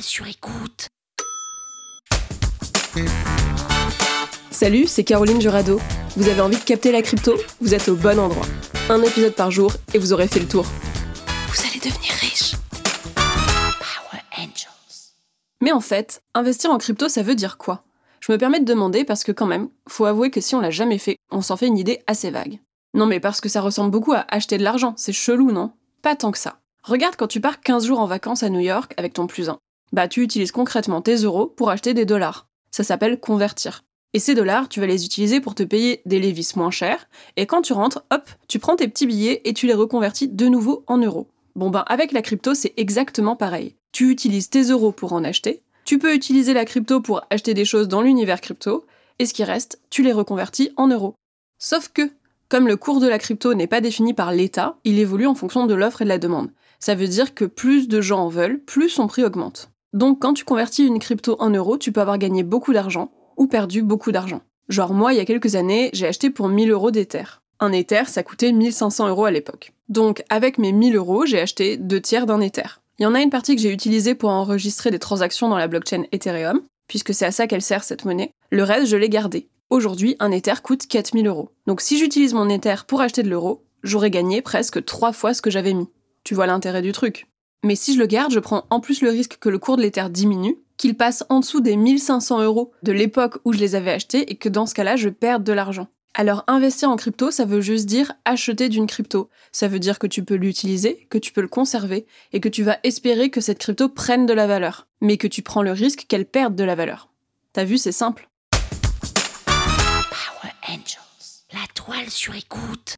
Sur écoute. Salut, c'est Caroline Jurado. Vous avez envie de capter la crypto? Vous êtes au bon endroit. Un épisode par jour et vous aurez fait le tour. Vous allez devenir riche. Power Angels. Mais en fait, investir en crypto, ça veut dire quoi? Je me permets de demander parce que quand même, faut avouer que si on l'a jamais fait, on s'en fait une idée assez vague. Non mais parce que ça ressemble beaucoup à acheter de l'argent, c'est chelou, non? Pas tant que ça. Regarde quand tu pars 15 jours en vacances à New York avec ton plus 1. Bah tu utilises concrètement tes euros pour acheter des dollars. Ça s'appelle convertir. Et ces dollars, tu vas les utiliser pour te payer des lévis moins chers, et quand tu rentres, hop, tu prends tes petits billets et tu les reconvertis de nouveau en euros. Bon ben avec la crypto, c'est exactement pareil. Tu utilises tes euros pour en acheter, tu peux utiliser la crypto pour acheter des choses dans l'univers crypto, et ce qui reste, tu les reconvertis en euros. Sauf que, comme le cours de la crypto n'est pas défini par l'État, il évolue en fonction de l'offre et de la demande. Ça veut dire que plus de gens en veulent, plus son prix augmente. Donc quand tu convertis une crypto en euros, tu peux avoir gagné beaucoup d'argent, ou perdu beaucoup d'argent. Genre moi, il y a quelques années, j'ai acheté pour 1000 euros d'Ether. Un Ether, ça coûtait 1500 euros à l'époque. Donc avec mes 1000 euros, j'ai acheté deux tiers d'un Ether. Il y en a une partie que j'ai utilisée pour enregistrer des transactions dans la blockchain Ethereum, puisque c'est à ça qu'elle sert cette monnaie. Le reste, je l'ai gardé. Aujourd'hui, un Ether coûte 4000 euros. Donc si j'utilise mon Ether pour acheter de l'euro, j'aurais gagné presque trois fois ce que j'avais mis. Tu vois l'intérêt du truc. Mais si je le garde, je prends en plus le risque que le cours de l'Ether diminue, qu'il passe en dessous des 1500 euros de l'époque où je les avais achetés et que dans ce cas-là, je perde de l'argent. Alors investir en crypto, ça veut juste dire acheter d'une crypto. Ça veut dire que tu peux l'utiliser, que tu peux le conserver et que tu vas espérer que cette crypto prenne de la valeur, mais que tu prends le risque qu'elle perde de la valeur. T'as vu, c'est simple. Power Angels. La toile sur écoute.